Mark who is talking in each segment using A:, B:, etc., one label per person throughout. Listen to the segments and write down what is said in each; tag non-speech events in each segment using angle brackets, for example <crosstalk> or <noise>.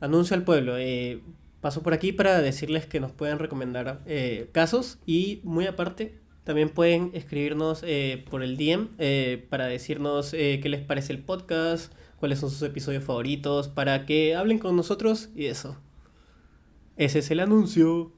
A: anuncio al pueblo. Eh, paso por aquí para decirles que nos pueden recomendar eh, casos y muy aparte también pueden escribirnos eh, por el DM eh, para decirnos eh, qué les parece el podcast, cuáles son sus episodios favoritos, para que hablen con nosotros y eso. Ese es el anuncio.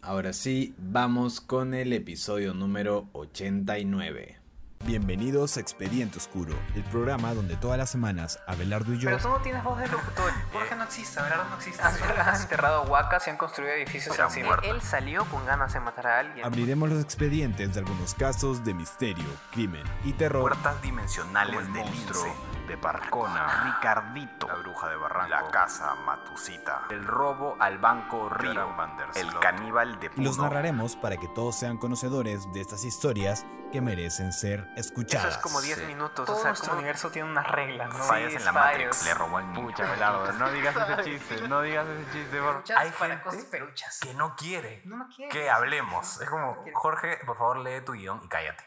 B: Ahora sí, vamos con el episodio número 89.
C: Bienvenidos a Expediente Oscuro, el programa donde todas las semanas Abelardo y yo
D: Pero tú no tienes voz de locutor.
E: Jorge no existe, Abelardo no existe.
D: Han, enterrado huacas y han construido edificios encima.
E: muerto.
D: Él salió con ganas de matar a alguien.
C: abriremos los expedientes de algunos casos de misterio, crimen y terror.
E: Puertas dimensionales
F: el
E: del
F: monstruo de Parcona,
E: Ricardito.
F: la bruja de Barranco,
E: La
F: casa Matusita,
E: El robo al banco Río. El caníbal de
C: Y los
E: Puno.
C: narraremos para que todos sean conocedores de estas historias que merecen ser
D: Eso
C: escuchadas.
D: es como 10
E: Sí.
D: minutos.
G: Todo
D: o sea,
G: nuestro
D: como-
G: universo tiene unas reglas, ¿no?
E: Fallas
D: Sí,
E: en la. Matrix. Le robó al niño.
F: Pucha, no digas ese chiste, no digas ese chiste, por
E: Hay
G: para
E: gente
G: cosas peruchas.
E: que no quiere
G: No, no quiere.
E: que hablemos. Es como, Jorge, por favor, lee tu guion y cállate.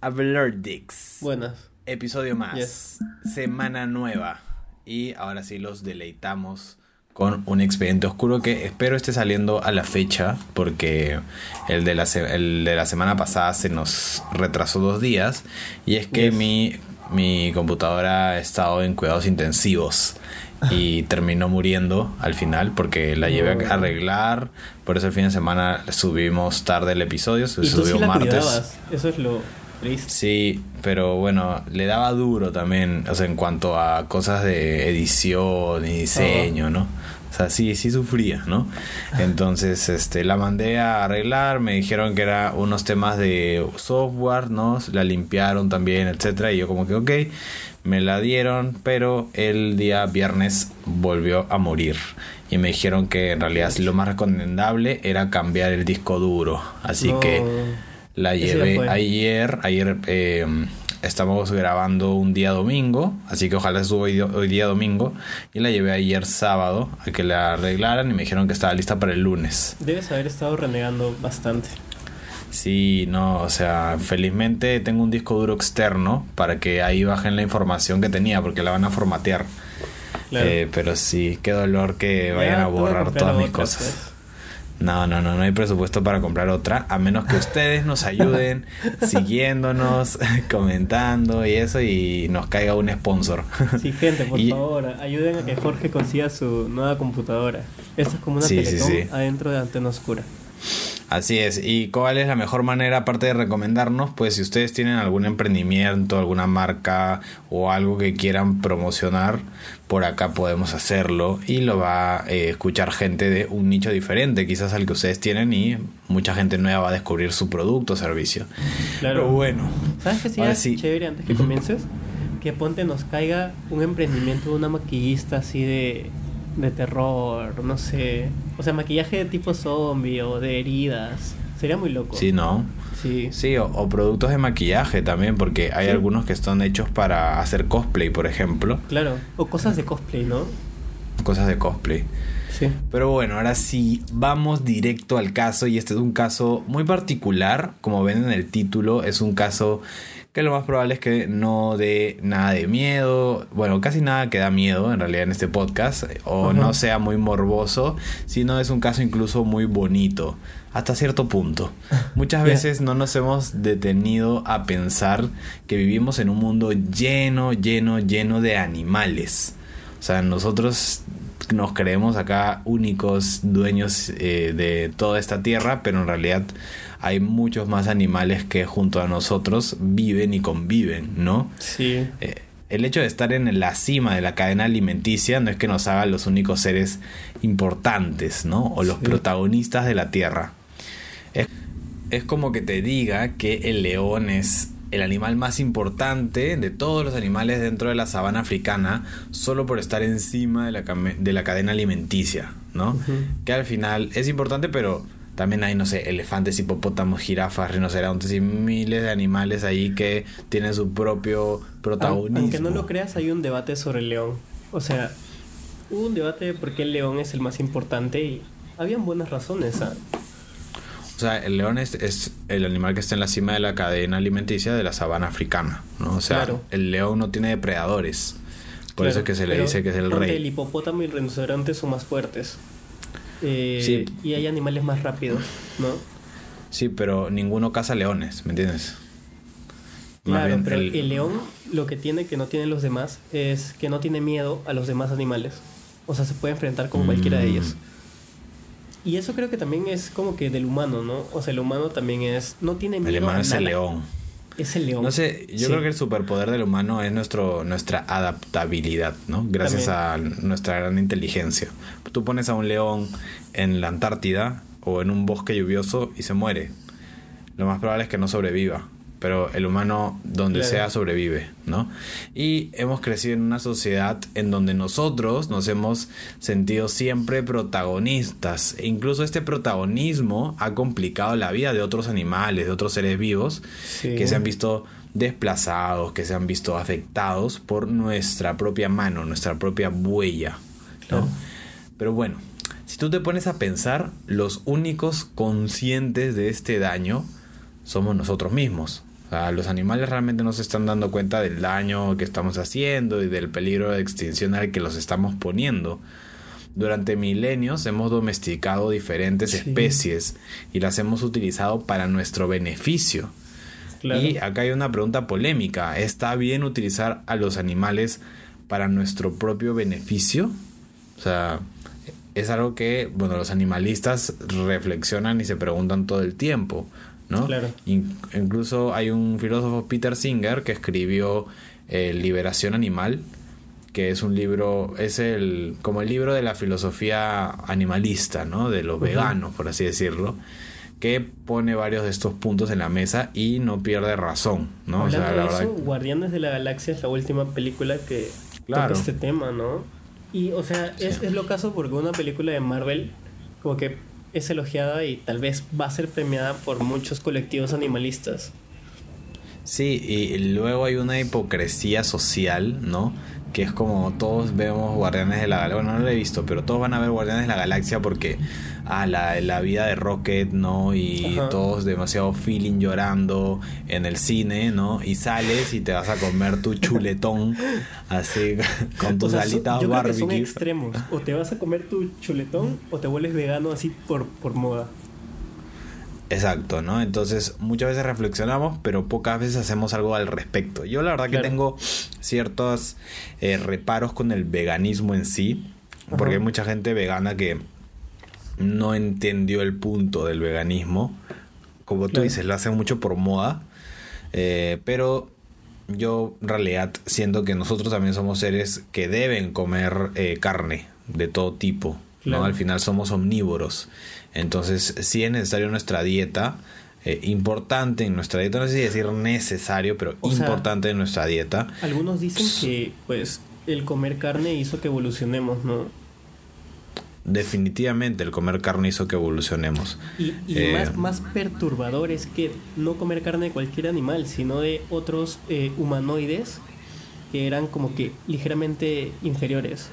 B: Abelardix.
A: Buenas.
B: Episodio más.
A: Yes.
B: Semana nueva. Y ahora sí los deleitamos con un expediente oscuro que espero esté saliendo a la fecha porque el de la, el de la semana pasada se nos retrasó dos días y es que
A: Yes.
B: mi, mi computadora ha estado en cuidados intensivos y <laughs> terminó muriendo al final porque la llevé a arreglar por eso el fin de semana subimos tarde el episodio se
A: Y tú
B: subió
A: sí la
B: martes
A: cuidabas. Eso es lo triste.
B: Sí, pero bueno, le daba duro también, o sea, en cuanto a cosas de edición y diseño, ¿no? O sea, sí, sí sufría, ¿no? <laughs> Entonces, este, la mandé a arreglar, me dijeron que era unos temas de software, ¿no? La limpiaron también, etcétera, y yo como que, ok, me la dieron, pero el día viernes volvió a morir. Y me dijeron que en realidad lo más recomendable era cambiar el disco duro. Así
A: No.
B: que la llevé ayer, ayer eh, estamos grabando un día domingo, así que ojalá suba hoy, hoy día domingo. Y la llevé ayer sábado a que la arreglaran y me dijeron que estaba lista para el lunes.
A: Debes haber estado renegando bastante.
B: Sí, no, o sea, felizmente tengo un disco duro externo para que ahí bajen la información que tenía porque la van a formatear.
A: Claro.
B: Eh, pero sí, qué dolor que
A: Ya,
B: vayan a borrar todas mis cosas.
A: pues.
B: No, no, no, no hay presupuesto para comprar otra, a menos que ustedes nos ayuden <laughs> siguiéndonos, <laughs> comentando y eso y nos caiga un sponsor. <laughs>
A: Sí, gente, por
B: Y-
A: favor, ayuden a que Jorge consiga su nueva computadora. Esto es como una
B: Sí, sí.
A: adentro de Antena Oscura.
B: Así es. ¿Y cuál es la mejor manera, aparte de recomendarnos? Pues si ustedes tienen algún emprendimiento, alguna marca o algo que quieran promocionar, por acá podemos hacerlo y lo va a eh, escuchar gente de un nicho diferente, quizás al que ustedes tienen y mucha gente nueva va a descubrir su producto o servicio.
A: Claro.
B: Pero bueno.
A: ¿Sabes qué sería
B: sí.
A: chévere antes que comiences? Que ponte nos caiga un emprendimiento de una maquillista así de, de terror, no sé. O sea, maquillaje de tipo zombie o de heridas. Sería muy loco.
B: Sí, ¿no?
A: Sí.
B: Sí, o, o productos de maquillaje también, porque hay
A: Sí.
B: algunos que están hechos para hacer cosplay, por ejemplo.
A: Claro. O cosas de cosplay, ¿no?
B: Cosas de cosplay.
A: Sí.
B: Pero bueno, ahora sí, vamos directo al caso y este es un caso muy particular, como ven en el título, es un caso que lo más probable es que no dé nada de miedo, bueno, casi nada que da miedo en realidad en este podcast, o
A: Ajá.
B: no sea muy morboso, sino es un caso incluso muy bonito, hasta cierto punto. <laughs> Muchas veces no nos hemos detenido a pensar que vivimos en un mundo lleno, lleno, lleno de animales. O sea, nosotros nos creemos acá únicos dueños eh, de toda esta tierra, pero en realidad hay muchos más animales que junto a nosotros viven y conviven, ¿no?
A: Sí.
B: Eh, el hecho de estar en la cima de la cadena alimenticia no es que nos haga los únicos seres importantes, ¿no? O los
A: Sí.
B: protagonistas de la tierra. Es, es como que te diga que el león es el animal más importante de todos los animales dentro de la sabana africana solo por estar encima de la, de la cadena alimenticia, ¿no? Que al final es importante, pero también hay, no sé, elefantes, hipopótamos, jirafas, rinocerontes y miles de animales ahí que tienen su propio protagonismo.
A: Aunque no lo creas, hay un debate sobre el león. O sea, hubo un debate de por qué el león es el más importante y habían buenas razones. ¿ah?
B: O sea, el león es, es el animal que está en la cima de la cadena alimenticia de la sabana africana, ¿no? O sea,
A: Claro.
B: el león no tiene depredadores. Por eso es que se le dice que es el rey.
A: El hipopótamo y el rinoceronte son más fuertes. Eh,
B: Sí.
A: Y hay animales más rápidos, ¿no?
B: Sí, pero ninguno caza leones, ¿me entiendes? Más
A: Claro,
B: bien
A: pero
B: el-
A: el... león lo que tiene que no tienen los demás es que no tiene miedo a los demás animales. O sea, se puede enfrentar con cualquiera de
B: Mm.
A: ellos. Y eso creo que también es como que del humano, ¿no? O sea, el humano también es... No tiene miedo
B: el humano
A: a
B: es
A: nada.
B: el león.
A: Es el león.
B: No sé, yo
A: Sí.
B: creo que el superpoder del humano es nuestro, nuestra adaptabilidad, ¿no? Gracias a nuestra gran inteligencia. Tú pones a un león en la Antártida o en un bosque lluvioso y se muere. Lo más probable es que no sobreviva. Pero el humano, donde
A: Claro.
B: sea, sobrevive, ¿no? Y hemos crecido en una sociedad en donde nosotros nos hemos sentido siempre protagonistas. E incluso este protagonismo ha complicado la vida de otros animales, de otros seres vivos,
A: Sí.
B: que se han visto desplazados, que se han visto afectados por nuestra propia mano, nuestra propia huella. ¿no?
A: Claro.
B: Pero bueno, si tú te pones a pensar, los únicos conscientes de este daño somos nosotros mismos. O sea, los animales realmente no se están dando cuenta del daño que estamos haciendo y del peligro de extinción al que los estamos poniendo. Durante milenios hemos domesticado diferentes
A: Sí.
B: especies y las hemos utilizado para nuestro beneficio.
A: Claro.
B: Y acá hay una pregunta polémica. ¿Está bien utilizar a los animales para nuestro propio beneficio? O sea, es algo que, bueno, los animalistas reflexionan y se preguntan todo el tiempo, ¿no?
A: Claro.
B: In- incluso hay un filósofo, Peter Singer, que escribió eh, Liberación Animal, que es un libro, es el, como el libro de la filosofía animalista, ¿no? De los veganos, por así decirlo, que pone varios de estos puntos en la mesa y no pierde razón, ¿no? O sea,
A: Hablando
B: la
A: de
B: verdad
A: eso, Guardianes de la Galaxia es la última película que
B: Claro.
A: toca este tema, ¿no? Y, o sea, es,
B: Sí.
A: es lo caso porque una película de Marvel como que es elogiada y tal vez va a ser premiada por muchos colectivos animalistas.
B: Sí, y luego hay una hipocresía social, ¿no? Que es como todos vemos Guardianes de la Galaxia. Bueno, no lo he visto, pero todos van a ver Guardianes de la Galaxia porque, ah, la, la vida de Rocket, ¿no? Y
A: Ajá.
B: todos demasiado feeling llorando en el cine, ¿no? Y sales y te vas a comer tu chuletón, así, <laughs> con
A: O
B: tus
A: sea, so-
B: alitas
A: yo creo que son
B: barbecue.
A: extremos. O te vas a comer tu chuletón o te vuelves vegano así por, por moda.
B: Exacto, ¿no? Entonces muchas veces reflexionamos, pero pocas veces hacemos algo al respecto. Yo la verdad
A: Claro.
B: que tengo ciertos eh, reparos con el veganismo en sí, porque hay mucha gente vegana que no entendió el punto del veganismo. Como tú
A: Claro.
B: dices, lo hacen mucho por moda, eh, pero yo en realidad siento que nosotros también somos seres que deben comer eh, carne de todo tipo. ¿No? Al final somos omnívoros. Entonces, sí es necesario nuestra dieta, eh, importante en nuestra dieta, no sé si decir necesario, pero
A: O sea,
B: importante en nuestra dieta.
A: Algunos dicen que pues el comer carne hizo que evolucionemos, ¿no?
B: Definitivamente el comer carne hizo que evolucionemos.
A: Y, y
B: Eh,
A: más, más perturbador es que no comer carne de cualquier animal, sino de otros eh, humanoides que eran como que ligeramente inferiores.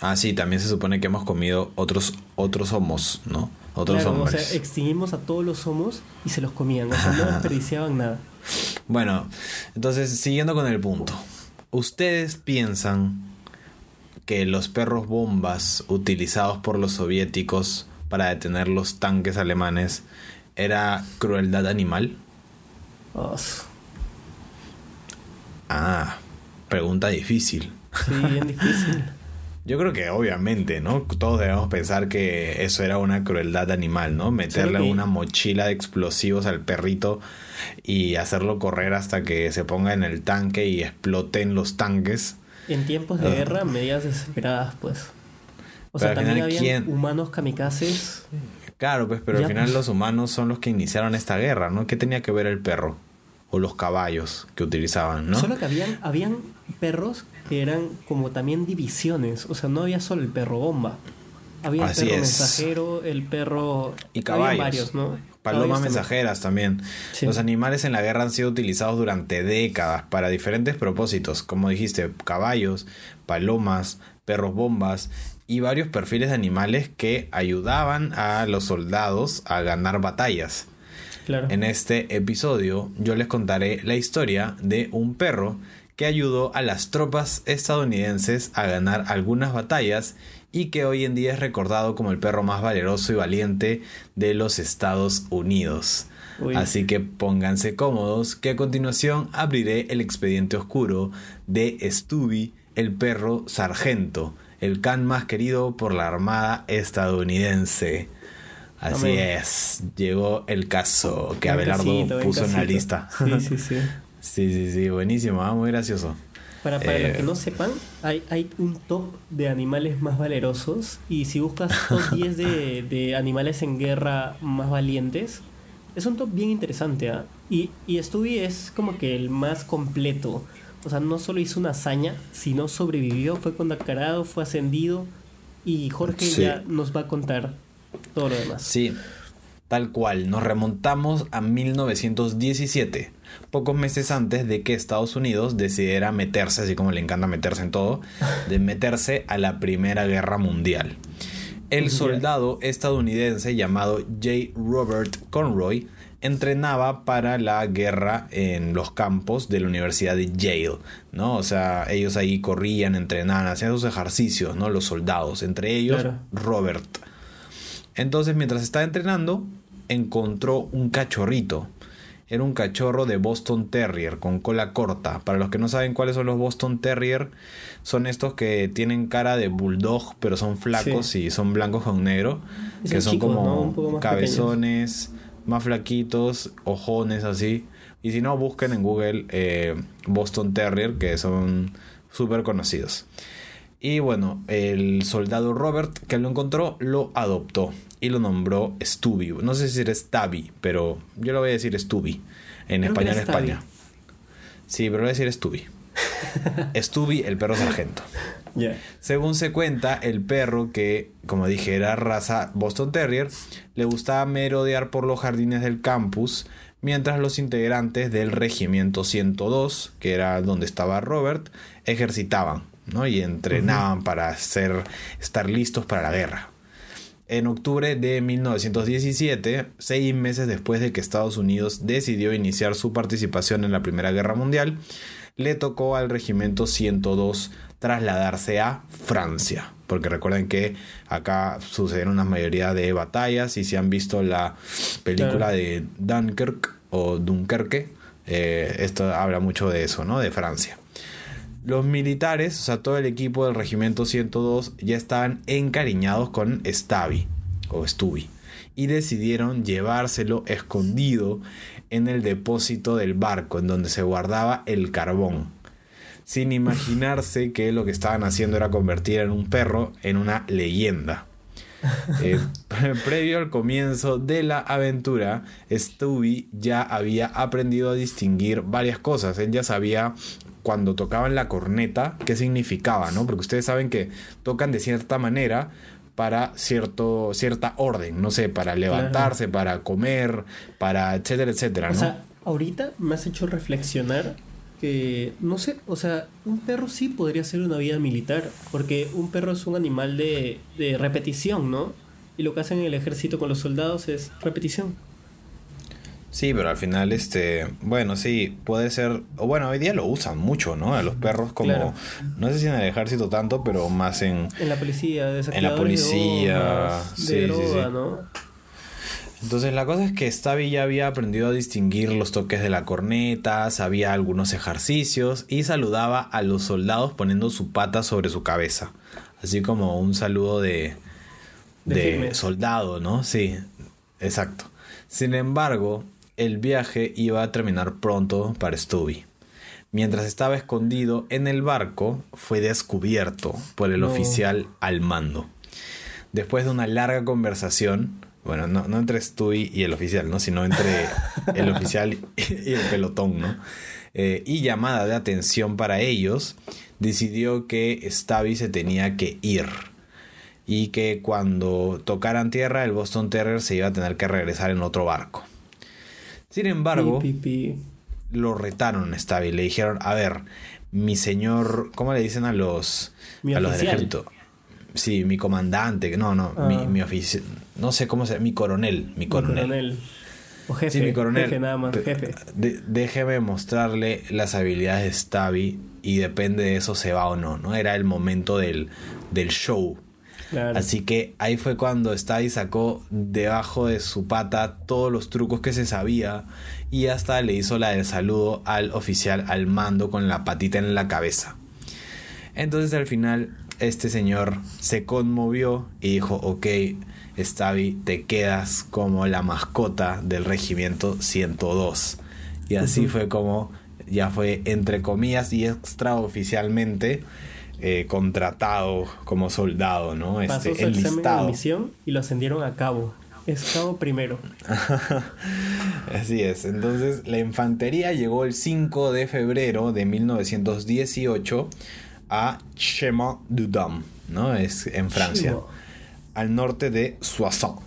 B: Ah, sí, también se supone que hemos comido otros, otros homos, ¿no? Otros
A: Claro, o
B: hombres.
A: sea, extinguimos a todos los homos y se los comían, o sea, no <laughs> desperdiciaban nada.
B: Bueno, entonces, siguiendo con el punto. ¿Ustedes piensan que los perros bombas utilizados por los soviéticos para detener los tanques alemanes era crueldad animal?
A: Oh, sí,
B: Ah, pregunta difícil.
A: bien difícil. <laughs>
B: Yo creo que obviamente, ¿no? Todos debemos pensar que eso era una crueldad animal, ¿no? Meterle una mochila de explosivos al perrito y hacerlo correr hasta que se ponga en el tanque y exploten los tanques.
A: En tiempos de
B: Ah.
A: guerra, medidas desesperadas, pues. O
B: Pero
A: sea, también
B: final,
A: humanos kamikazes.
B: Claro, pues, pero
A: Ya,
B: al final
A: pues.
B: los humanos son los que iniciaron esta guerra, ¿no? ¿Qué tenía que ver el perro? O los caballos que utilizaban, ¿no?
A: Solo que habían, habían perros que eran como también divisiones. O sea, no había solo el perro bomba. Había el perro
B: es.
A: mensajero, el perro.
B: Y caballos.
A: varios, ¿no?
B: Palomas mensajeras también.
A: Sí.
B: Los animales en la guerra han sido utilizados durante décadas para diferentes propósitos, como dijiste, caballos, palomas, perros bombas y varios perfiles de animales que ayudaban a los soldados a ganar batallas.
A: Claro.
B: En este episodio yo les contaré la historia de un perro que ayudó a las tropas estadounidenses a ganar algunas batallas y que hoy en día es recordado como el perro más valeroso y valiente de los Estados Unidos.
A: Uy.
B: Así que pónganse cómodos, que a continuación abriré el expediente oscuro de Stubby, el perro sargento, el can más querido por la Armada estadounidense. Así
A: Amén.
B: es, llegó el caso que Abelardo puso en la lista. <laughs>
A: Sí, sí, sí.
B: sí, sí, sí, buenísimo, ah, muy gracioso.
A: Para, para
B: Eh,
A: los que no sepan, hay, hay un top de animales más valerosos y si buscas top <laughs> 10 de, de animales en guerra más valientes, es un top bien interesante. ¿ah? Y, y Stubby es como que el más completo. O sea, no solo hizo una hazaña, sino sobrevivió, fue condecorado, fue ascendido y Jorge
B: Sí.
A: ya nos va a contar todo lo demás.
B: Sí, tal cual. Nos remontamos a 1917, pocos meses antes de que Estados Unidos decidiera meterse, así como le encanta meterse en todo, de meterse a la Primera Guerra Mundial. El soldado estadounidense llamado J. Robert Conroy entrenaba para la guerra en los campos de la Universidad de Yale, ¿no? O sea, ellos ahí corrían, entrenaban, hacían sus ejercicios, ¿no? Los soldados, entre ellos
A: Claro.
B: Robert. Entonces, mientras estaba entrenando, encontró un cachorrito. Era un cachorro de Boston Terrier con cola corta. Para los que no saben cuáles son los Boston Terrier, son estos que tienen cara de bulldog, pero son flacos
A: Sí.
B: y son blancos con negro. Que
A: son
B: como cabezones, más flaquitos, ojones así. Y si no, busquen en Google eh, Boston Terrier, que son súper conocidos. Y bueno, el soldado Robert que lo encontró lo adoptó y lo nombró Stubby. No sé si era Stabby, pero yo lo voy a decir Stubby. En
A: Creo
B: español
A: Stabby.
B: España. Sí, pero lo voy a decir Stubby. <laughs> Stubby, el perro sargento. Según se cuenta, el perro, que como dije era raza Boston Terrier, le gustaba merodear por los jardines del campus, mientras los integrantes del Regimiento 102, que era donde estaba Robert, ejercitaban ¿no? y entrenaban para hacer, estar listos para la guerra. En octubre de 1917, seis meses después de que Estados Unidos decidió iniciar su participación en la Primera Guerra Mundial, le tocó al Regimiento 102 trasladarse a Francia. Porque recuerden que acá sucedieron una mayoría de batallas y si han visto la película
A: Claro.
B: de Dunkirk o Dunkerque, eh, esto habla mucho de eso, ¿no? De Francia. Los militares, o sea, todo el equipo del Regimiento 102 ya estaban encariñados con Stabby o Stubby y decidieron llevárselo escondido en el depósito del barco en donde se guardaba el carbón, sin imaginarse que lo que estaban haciendo era convertir en un perro en una leyenda. <laughs> Eh, <laughs> previo al comienzo de la aventura, Stubby ya había aprendido a distinguir varias cosas. Él ya sabía cuando tocaban la corneta qué significaba, ¿no? Porque ustedes saben que tocan de cierta manera para cierto, cierta orden, no sé, para levantarse, para comer, para etcétera, etcétera,
A: O
B: ¿no?
A: sea, ahorita me has hecho reflexionar que, no sé, o sea, un perro sí podría ser una vida militar, porque un perro es un animal de, de repetición, ¿no? Y lo que hacen en el ejército con los soldados es repetición.
B: Sí, pero al final, este, bueno, sí, puede ser, o bueno, hoy día lo usan mucho, ¿no? A los perros como,
A: Claro.
B: no sé si en el ejército tanto, pero más en,
A: En la policía, de
B: En la policía,
A: de,
B: sí, sí,
A: droga,
B: sí.
A: ¿no?
B: Entonces la cosa es que Stabby ya había aprendido a distinguir los toques de la corneta, sabía algunos ejercicios y saludaba a los soldados poniendo su pata sobre su cabeza. Así como un saludo de,
A: De
B: soldado, ¿no? Sí, exacto. Sin embargo, el viaje iba a terminar pronto para Stubby. Mientras estaba escondido en el barco, fue descubierto por el
A: No.
B: oficial al mando. Después de una larga conversación, bueno, no, no entre Stewie y el oficial, ¿no? Sino entre <laughs> el oficial y el pelotón, ¿no? Eh, y llamada de atención para ellos, decidió que Stabby se tenía que ir. Y que cuando tocaran tierra, el Boston Terrier se iba a tener que regresar en otro barco. Sin embargo,
A: Pi, pi, pi.
B: lo retaron a Stabby. Le dijeron, a ver, mi señor, ¿cómo le dicen a los,
A: Mi
B: a los del ejército? Sí, mi comandante, no, no,
A: Ah.
B: mi, mi oficial, no sé cómo se mi coronel, mi
A: Mi
B: coronel.
A: coronel. O jefe.
B: Sí, mi coronel.
A: Jefe nada más, jefe.
B: de- déjeme mostrarle las habilidades de Stabby y depende de eso se va o no, ¿no? Era el momento del, del show.
A: Claro.
B: Así que ahí fue cuando Stabby sacó debajo de su pata todos los trucos que se sabía y hasta le hizo la del saludo al oficial al mando con la patita en la cabeza. Entonces al final este señor se conmovió y dijo, ok, Stabby, te quedas como la mascota del regimiento 102. Y así fue como ya fue entre comillas y extraoficialmente eh, contratado como soldado, ¿no?
A: Pasó
B: Este,
A: examen de admisión y lo ascendieron a cabo. Es cabo primero. <laughs>
B: Así es. Entonces, la infantería llegó el 5 de febrero de 1918 a Chemont-du-Dam, ¿no? Es en Francia, al norte de Soissons.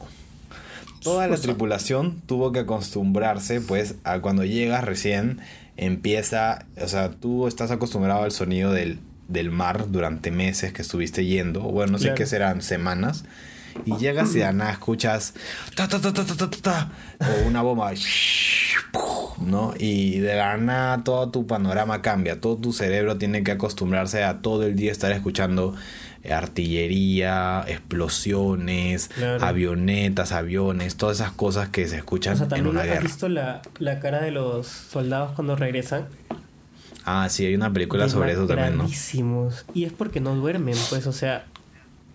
B: Toda la tripulación tuvo que acostumbrarse, pues, a cuando llegas recién empieza, o sea, tú estás acostumbrado al sonido del, del mar durante meses que estuviste yendo, bueno, no sé
A: claro.
B: qué serán, semanas, y llegas y de nada escuchas ta, ta, ta, ta o una bomba, <laughs> ¿no? Y de la nada todo tu panorama cambia, todo tu cerebro tiene que acostumbrarse a todo el día estar escuchando eh, artillería, explosiones,
A: claro.
B: avionetas, aviones, todas esas cosas que se escuchan
A: o sea,
B: en una guerra.
A: ¿Has visto la, la cara de los soldados cuando regresan?
B: Ah, sí, hay una película sobre eso también, ¿no?
A: Y es porque no duermen, pues, o sea.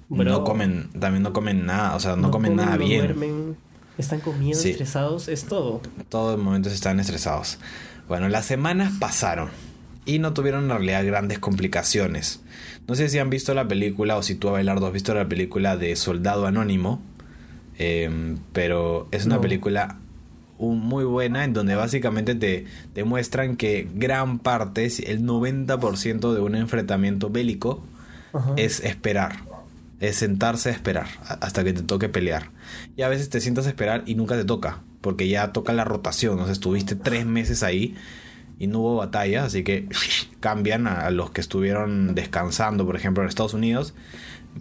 A: bro,
B: No comen, también no comen nada, o sea, no, comen, nada
A: no
B: bien.
A: duermen, están comiendo,
B: Sí.
A: estresados, es todo.
B: Todos los momentos están estresados. Bueno, las semanas pasaron y no tuvieron en realidad grandes complicaciones. No sé si han visto la película o si tú, Abelardo, has visto la película de Soldado Anónimo, eh, pero es una
A: No.
B: película un- muy buena en donde básicamente te, te muestran que gran parte, el 90% de un enfrentamiento bélico
A: Ajá.
B: es esperar. Es sentarse a esperar hasta que te toque pelear. Y a veces te sientas a esperar y nunca te toca, porque ya toca la rotación. O sea, estuviste tres meses ahí y no hubo batalla, así que cambian a, los que estuvieron descansando, por ejemplo, en Estados Unidos.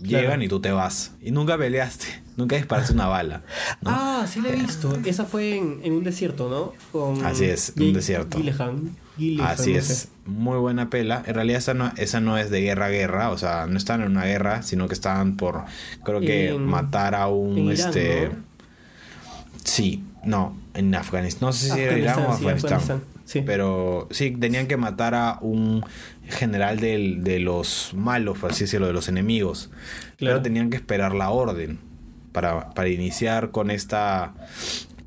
B: Llegan y tú te vas. Y nunca peleaste, <laughs> nunca disparaste una bala. ¿no?
A: Ah, sí la he visto. Esa fue en, en un desierto, ¿no? Con
B: Así es, en un desierto. Así
A: no
B: es, muy buena pela. En realidad esa no, esa no es de guerra a guerra, o sea, no están en una guerra, sino que estaban por, creo que
A: En-
B: matar a un,
A: Irán,
B: este...
A: ¿no?
B: Sí, no, en Afganistán, no sé si era Irán o
A: Afganistán, sí,
B: Afganistán.
A: Sí.
B: Pero sí, tenían que matar a un general del- de los malos, por así decirlo, de los enemigos.
A: Claro.
B: Pero tenían que esperar la orden para, para iniciar con esta.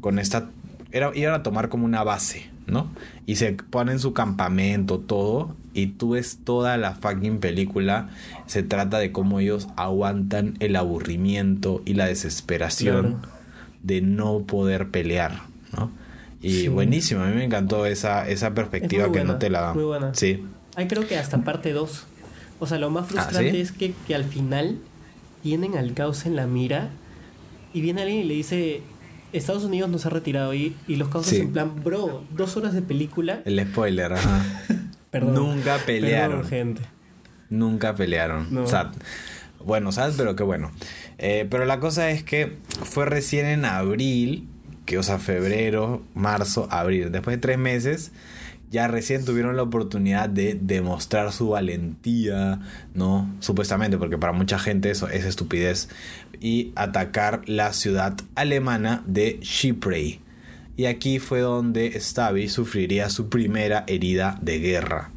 B: Con esta. Era, iban a tomar como una base, ¿no? Y se ponen su campamento, todo. Y tú ves toda la fucking película. Se trata de cómo ellos aguantan el aburrimiento y la desesperación
A: Claro.
B: de no poder pelear, ¿no? Y
A: Sí.
B: buenísimo, a mí me encantó esa, esa perspectiva que no te la dan.
A: muy buena.
B: Sí.
A: Hay creo que hasta parte 2. O sea, lo más frustrante
B: Ah, ¿sí?
A: es que, que al final tienen al caos en la mira y viene alguien y le dice, Estados Unidos nos ha retirado y, y los causos
B: Sí.
A: en plan, bro, dos horas de película.
B: El spoiler, ajá. <laughs>
A: Perdón.
B: Nunca pelearon.
A: Perdón, gente.
B: Nunca pelearon.
A: No.
B: Sea, bueno, ¿sabes? Pero qué bueno. Eh, pero la cosa es que fue recién en abril, que o sea, febrero, marzo, abril. Después de tres meses, ya recién tuvieron la oportunidad de demostrar su valentía, ¿no? Supuestamente, porque para mucha gente eso es estupidez. Y atacar la ciudad alemana de Chypre. Y aquí fue donde Stabby sufriría su primera herida de guerra.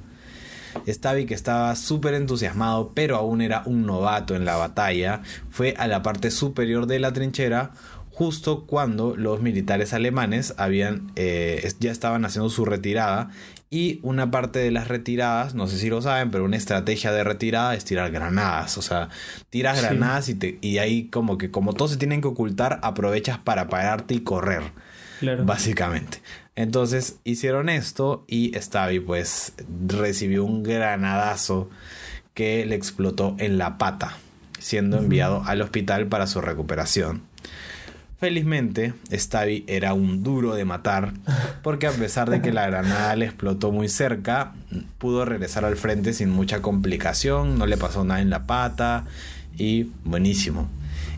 B: Stabby, que estaba súper entusiasmado, pero aún era un novato en la batalla, fue a la parte superior de la trinchera justo cuando los militares alemanes habían, eh, ya estaban haciendo su retirada y una parte de las retiradas, no sé si lo saben, pero una estrategia de retirada es tirar granadas, o sea, tiras
A: Sí.
B: granadas y, te, y ahí como que como todos se tienen que ocultar, aprovechas para pararte y correr.
A: Claro.
B: Básicamente. Entonces hicieron esto y Stabby pues recibió un granadazo que le explotó en la pata, siendo enviado al hospital para su recuperación. Felizmente, Stabby era un duro de matar, porque a pesar de que la granada le explotó muy cerca, pudo regresar al frente sin mucha complicación, no le pasó nada en la pata y buenísimo.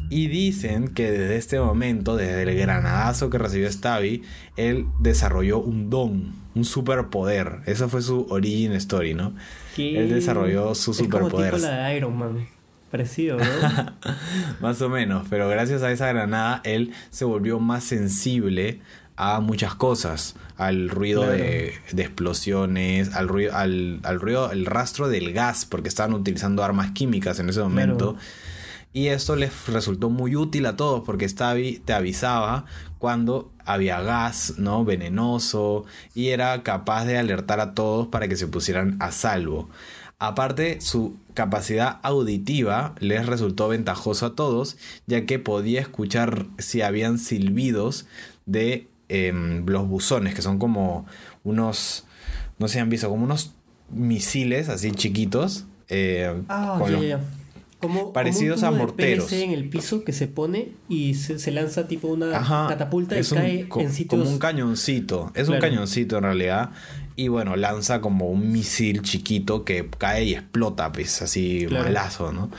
B: Y dicen que desde este momento, desde el granadazo que recibió Stabby, él desarrolló un don, un superpoder. Esa fue su origin story, ¿no?
A: ¿Qué?
B: Él desarrolló su
A: Es como
B: superpoder.
A: tipo la de Iron Man. Parecido, ¿no? <laughs>
B: Más o menos, pero gracias a esa granada él se volvió más sensible a muchas cosas, al ruido
A: Claro.
B: de, de explosiones, al ruido, al, al ruido, el rastro del gas, porque estaban utilizando armas químicas en ese momento.
A: Claro.
B: Y esto les resultó muy útil a todos porque Stabby te avisaba cuando había gas, ¿no? Venenoso y era capaz de alertar a todos para que se pusieran a salvo. Aparte, su capacidad auditiva les resultó ventajoso a todos, ya que podía escuchar si habían silbidos de em, los buzones, que son como unos, no sé han visto, como unos misiles así chiquitos. eh,
A: Ah,
B: con
A: ya,
B: los-
A: ya. Como,
B: Parecidos
A: como un
B: a
A: de
B: morteros.
A: PVC en el piso que se pone y se, se lanza tipo una
B: Ajá,
A: catapulta y
B: un-
A: cae en sitios.
B: como un cañoncito. Es un cañoncito en realidad. Y bueno, lanza como un misil chiquito que cae y explota, pues así
A: Claro.
B: malazo, ¿no?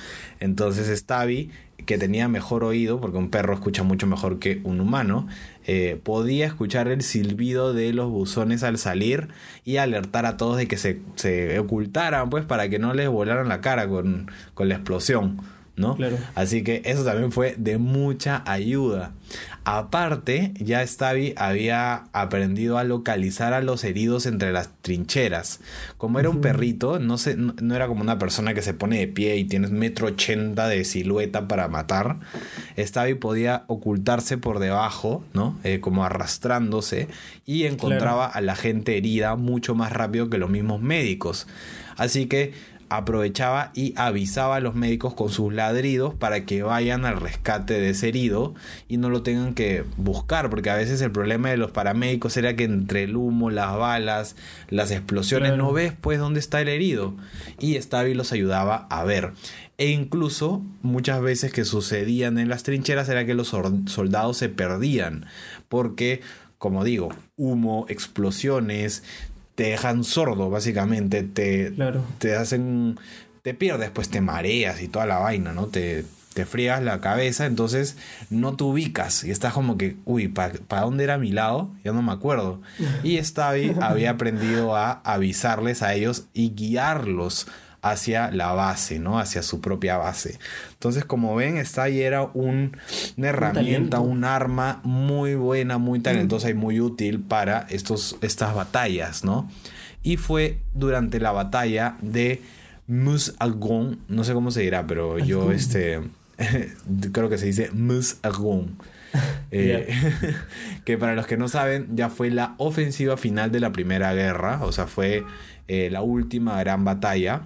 B: Entonces Stabby, que tenía mejor oído, porque un perro escucha mucho mejor que un humano, eh, podía escuchar el silbido de los buzones al salir y alertar a todos de que se, se ocultaran, pues, para que no les volaran la cara con, con la explosión, ¿no?
A: Claro.
B: Así que eso también fue de mucha ayuda. Aparte, ya Stabby había aprendido a localizar a los heridos entre las trincheras. Como era un perrito, no, se, no, no era como una persona que se pone de pie y tiene un metro ochenta de silueta para matar. Stabby podía ocultarse por debajo, ¿no? Eh, como arrastrándose y encontraba a la gente herida mucho más rápido que los mismos médicos. Así que aprovechaba y avisaba a los médicos con sus ladridos para que vayan al rescate de ese herido y no lo tengan que buscar, porque a veces el problema de los paramédicos era que entre el humo, las balas, las explosiones,
A: Claro.
B: no ves pues dónde está el herido. Y Stabby los ayudaba a ver. E incluso muchas veces que sucedían en las trincheras era que los soldados se perdían, porque, como digo, humo, explosiones, te dejan sordo básicamente, te,
A: Claro.
B: te hacen, te pierdes, pues te mareas y toda la vaina, ¿no? Te, te friegas la cabeza, entonces no te ubicas y estás como que, uy, ¿para dónde era mi lado? Ya no me acuerdo. <laughs> Y Stabby había aprendido a avisarles a ellos y guiarlos hacia la base, ¿no? Hacia su propia base. Entonces, como ven, Stabby era un, una herramienta, un arma muy buena, muy talentosa y muy útil para estos, estas batallas, ¿no? Y fue durante la batalla de Mus Algon, no sé cómo se dirá, pero yo este <laughs> creo que se dice Mus Algon. <laughs> Eh, <laughs> que para los que no saben, ya fue la ofensiva final de la Primera Guerra, o sea, fue eh, la última gran batalla.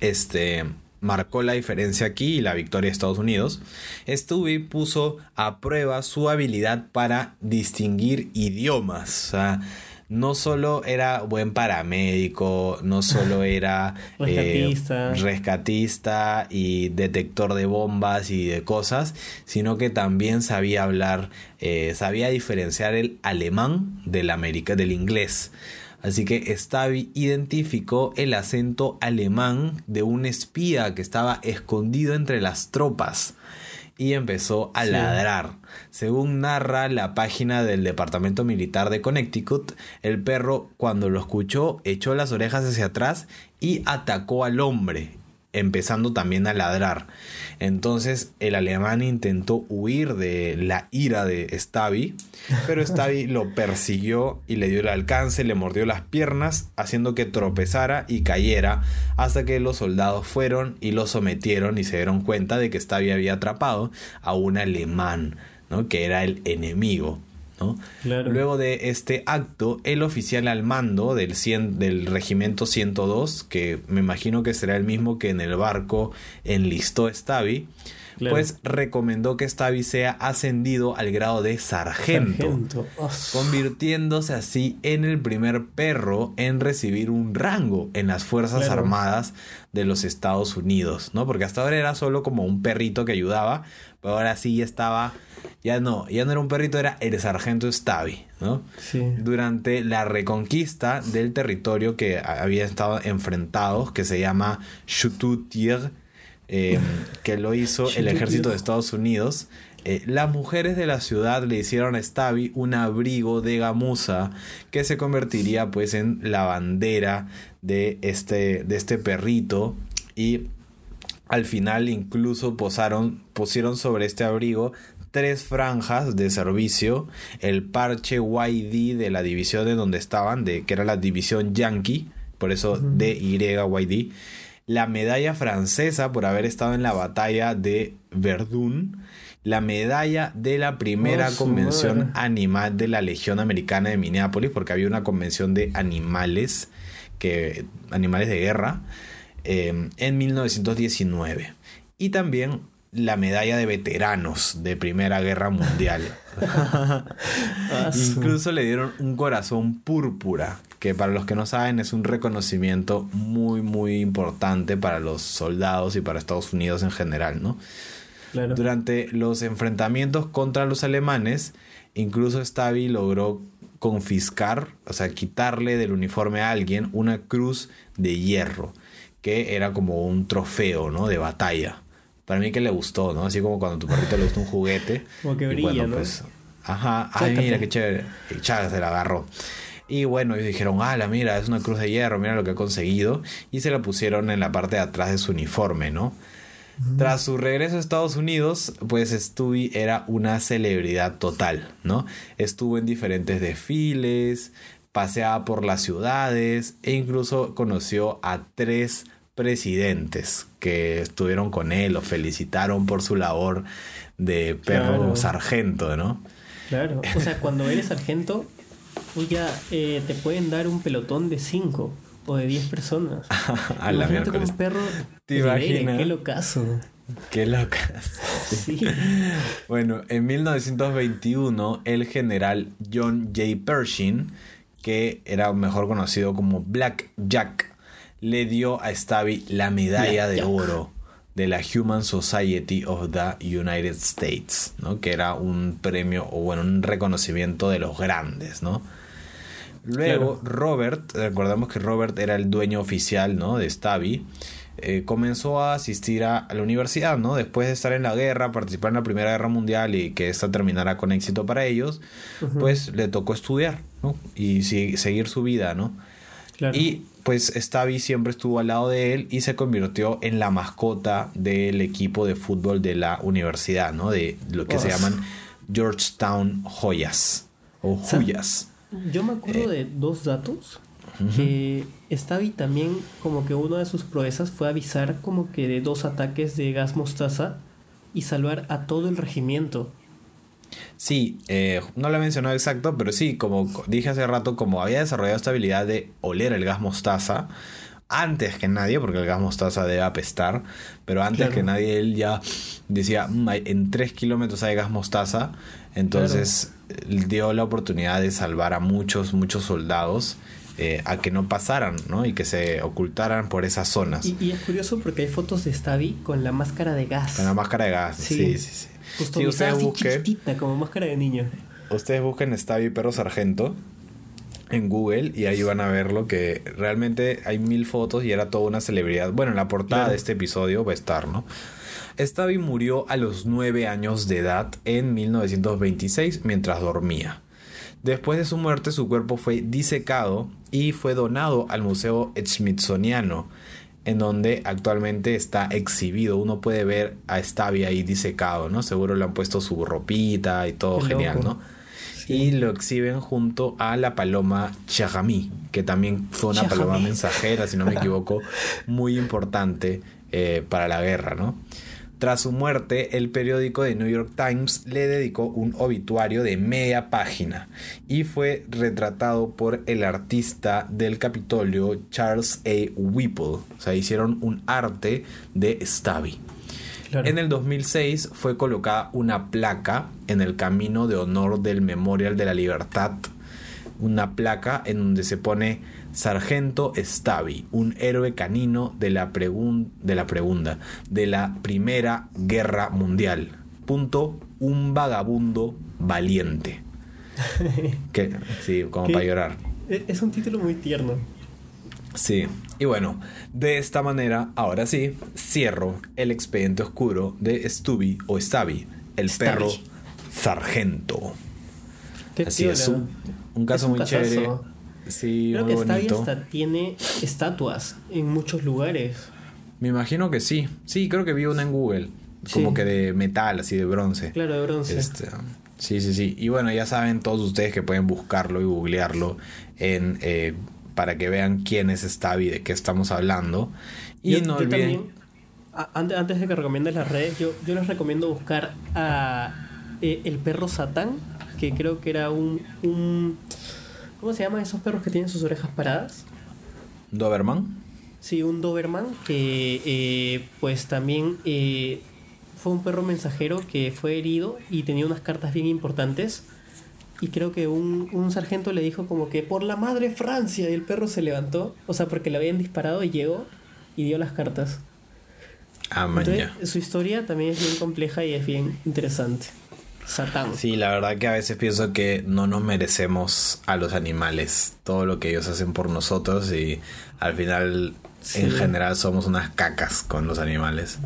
B: Este marcó la diferencia aquí y la victoria de Estados Unidos. Stewie puso a prueba su habilidad para distinguir idiomas. O sea, no solo era buen paramédico, no solo <laughs> era eh,
A: Rescatista.
B: y detector de bombas y de cosas, sino que también sabía hablar, eh, sabía diferenciar el alemán del, América, del inglés. Así que Stabby identificó el acento alemán de un espía que estaba escondido entre las tropas y empezó a
A: Sí.
B: ladrar. Según narra la página del Departamento Militar de Connecticut, el perro cuando lo escuchó echó las orejas hacia atrás y atacó al hombre, empezando también a ladrar. Entonces el alemán intentó huir de la ira de Stabby, pero <laughs> Stabby lo persiguió y le dio el alcance, le mordió las piernas, haciendo que tropezara y cayera, hasta que los soldados fueron y lo sometieron y se dieron cuenta de que Stabby había atrapado a un alemán, ¿no? que era el enemigo. ¿No?
A: Claro.
B: Luego de este acto, el oficial al mando del, 100 del regimiento 102, que me imagino que será el mismo que en el barco enlistó Stabby,
A: Claro.
B: pues recomendó que Stabby sea ascendido al grado de sargento,
A: Sargento.
B: Convirtiéndose así en el primer perro en recibir un rango en las Fuerzas
A: Claro.
B: Armadas de los Estados Unidos, ¿no? Porque hasta ahora era solo como un perrito que ayudaba, pero ahora sí ya estaba, ya no, ya no era un perrito, era el sargento Stabby, ¿no?
A: sí.
B: durante la reconquista del territorio que había estado enfrentados, que se llama Chututier, eh, que lo hizo <laughs> el ejército de Estados Unidos. Eh, las mujeres de la ciudad le hicieron a Stabby un abrigo de gamuza que se convertiría pues en la bandera de este, de este perrito y al final incluso posaron, pusieron sobre este abrigo tres franjas de servicio, el parche YD de la división de donde estaban, de, que era la división Yankee, por eso DYYD, la medalla francesa por haber estado en la batalla de Verdún, la medalla de la primera
A: Oh,
B: convención
A: madre.
B: animal de la Legión Americana de Minneapolis, porque había una convención de animales, que, animales de guerra, eh, en 1919. Y también la medalla de veteranos de Primera Guerra Mundial. <laughs>
A: Ah,
B: Incluso le dieron un corazón púrpura, que para los que no saben es un reconocimiento muy muy importante para los soldados y para Estados Unidos en general, ¿no?
A: claro.
B: Durante los enfrentamientos contra los alemanes, incluso Stabby logró confiscar, o sea, quitarle del uniforme a alguien una cruz de hierro, que era como un trofeo, ¿no? De batalla. Para mí que le gustó, ¿no? Así como cuando a tu perrito le gusta un juguete.
A: Como que
B: y
A: brilla, ¿no?
B: pues, ajá, ay,
A: Sácate.
B: mira qué chévere. Y se la agarró. Y bueno, ellos dijeron, ala, mira, es una cruz de hierro, mira lo que ha conseguido. Y se la pusieron en la parte de atrás de su uniforme, ¿no? Tras su regreso a Estados Unidos, pues Stewie era una celebridad total, ¿no? Estuvo en diferentes desfiles, paseaba por las ciudades e incluso conoció a tres presidentes que estuvieron con él, lo felicitaron por su labor de perro
A: Claro.
B: sargento, ¿no?
A: Claro. O sea, cuando eres sargento, uy, ya eh, te pueden dar un pelotón de 5 o de 10 personas. <laughs>
B: A la
A: Imagínate con un perro.
B: ¿Te imaginas?
A: Qué locazo.
B: Qué loca. <laughs>
A: Sí.
B: Bueno, en 1921 el general John J. Pershing, que era mejor conocido como Black Jack, le dio a Stabby la medalla
A: Black
B: de
A: Jack.
B: oro de la Human Society of the United States, ¿no? que era un premio o bueno, un reconocimiento de los grandes, ¿no? Luego, Robert, recordamos que Robert era el dueño oficial ¿no? de Stabby, eh, comenzó a asistir a, a la universidad, ¿no? Después de estar en la guerra, participar en la Primera Guerra Mundial y que esta terminara con éxito para ellos, pues le tocó estudiar, ¿no? Y si- seguir su vida, ¿no?
A: Claro.
B: Y pues Stabby siempre estuvo al lado de él y se convirtió en la mascota del equipo de fútbol de la universidad, ¿no? De lo que se llaman Georgetown Joyas o Joyas.
A: Yo me
B: Eh,
A: acuerdo de dos datos. Que Stavi también, como que una de sus proezas fue avisar como que de dos ataques de gas mostaza y salvar a todo el regimiento.
B: Sí, eh, no lo he mencionado exacto, pero sí, como dije hace rato, como había desarrollado esta habilidad de oler el gas mostaza, antes que nadie, porque el gas mostaza debe apestar, pero antes
A: Claro.
B: que nadie él ya decía, "Mm, en 3 kilómetros hay gas mostaza, entonces eh, dio la oportunidad de salvar a muchos, muchos soldados eh, a que no pasaran, ¿no? Y que se ocultaran por esas zonas.
A: Y, y es curioso porque hay fotos de Stavi con la máscara de gas.
B: Con la máscara de gas, sí,
A: Sí.
B: sí, sí.
A: Customizada
B: Sí, ustedes busquen.
A: como máscara de niño.
B: Ustedes busquen Stabby Perro Sargento en Google y ahí van a ver lo que realmente hay mil fotos y era toda una celebridad. Bueno, en la portada
A: Claro.
B: de este episodio va a estar, ¿no? Stabby murió a los 9 años de edad en 1926 mientras dormía. Después de su muerte, su cuerpo fue disecado y fue donado al Museo Smithsoniano, en donde actualmente está exhibido. Uno puede ver a Stabby ahí disecado, ¿no? Seguro le han puesto su ropita y todo
A: Qué
B: genial,
A: loco.
B: ¿no? Y lo exhiben junto a la paloma Chagamí, que también fue una paloma mensajera, si no me equivoco, <laughs> muy importante eh, para la guerra, ¿no? Tras su muerte, el periódico de New York Times le dedicó un obituario de media página y fue retratado por el artista del Capitolio Charles A. Whipple. O sea, hicieron un arte de Stabby.
A: Claro.
B: En el 2006 fue colocada una placa en el camino de honor del Memorial de la Libertad. Una placa en donde se pone Sargento Stabby, un héroe canino de la, de la pregunta, de la Primera Guerra Mundial. Punto, un vagabundo valiente. <laughs> que, sí, como
A: ¿Qué?
B: para llorar.
A: E- Es un título muy tierno.
B: Sí, y bueno, de esta manera, ahora sí, cierro el expediente oscuro de Stubby o Stabby, el
A: Stabby.
B: perro sargento.
A: Qué
B: Así es, un, un caso
A: Es un
B: muy
A: casazo.
B: chévere. Sí,
A: Creo
B: muy
A: que
B: bonito.
A: hasta tiene estatuas en muchos lugares.
B: Me imagino que sí. Sí, creo que vi una en Google. Como
A: Sí.
B: que de metal, así de bronce.
A: Claro, de bronce.
B: Este, sí, sí, sí. Y bueno, ya saben todos ustedes que pueden buscarlo y googlearlo en, eh, para que vean quién es Stabby, de qué estamos hablando. Y
A: Yo-
B: no
A: yo
B: olviden...
A: también, antes, antes de que recomiendes las redes, yo, yo les recomiendo buscar a eh, el perro Satán, que creo que era un, un... ¿Cómo se llaman esos perros que tienen sus orejas paradas?
B: Doberman.
A: Sí, un Doberman que eh, pues también eh, fue un perro mensajero que fue herido y tenía unas cartas bien importantes. Y creo que un, un sargento le dijo como que por la madre Francia y el perro se levantó, o sea, porque le habían disparado y llegó y dio las cartas.
B: Ah,
A: Entonces, su historia también es bien compleja y es bien interesante. Satán.
B: Sí, la verdad que a veces pienso que no nos merecemos a los animales todo lo que ellos hacen por nosotros y al final
A: Sí.
B: en general somos unas cacas con los animales.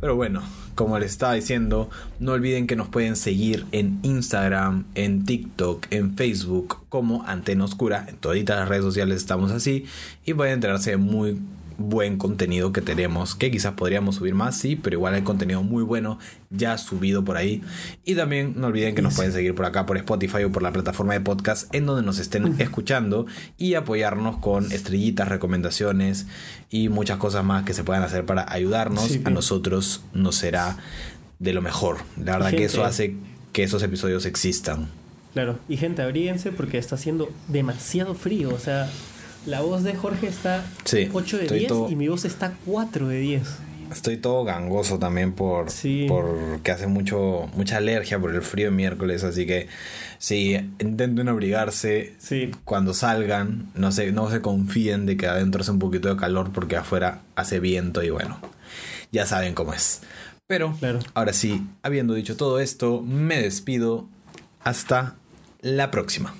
B: Pero bueno, como les estaba diciendo, no olviden que nos pueden seguir en Instagram, en TikTok, en Facebook como Antena Oscura. En todas las redes sociales estamos así y pueden enterarse de muy buen contenido que tenemos, que quizás podríamos subir más, sí, pero igual hay contenido muy bueno ya subido por ahí. Y también no olviden que nos pueden seguir por acá, por Spotify o por la plataforma de podcast en donde nos estén escuchando y apoyarnos con estrellitas, recomendaciones y muchas cosas más que se puedan hacer para ayudarnos.
A: Sí,
B: a nosotros nos será de lo mejor. La verdad que eso hace que esos episodios existan.
A: Claro. Y gente, abríguense porque está haciendo demasiado frío. O sea, la voz de Jorge está
B: Sí,
A: 8 de
B: estoy
A: 10
B: todo-
A: y mi voz está 4 de 10.
B: Estoy todo gangoso también por
A: Sí.
B: porque hace mucho mucha alergia por el frío de miércoles, así que sí, intenten abrigarse
A: Sí.
B: cuando salgan, no se no se confíen de que adentro hace un poquito de calor porque afuera hace viento y bueno, ya saben cómo es. Pero
A: Claro.
B: ahora sí, habiendo dicho todo esto, me despido hasta la próxima.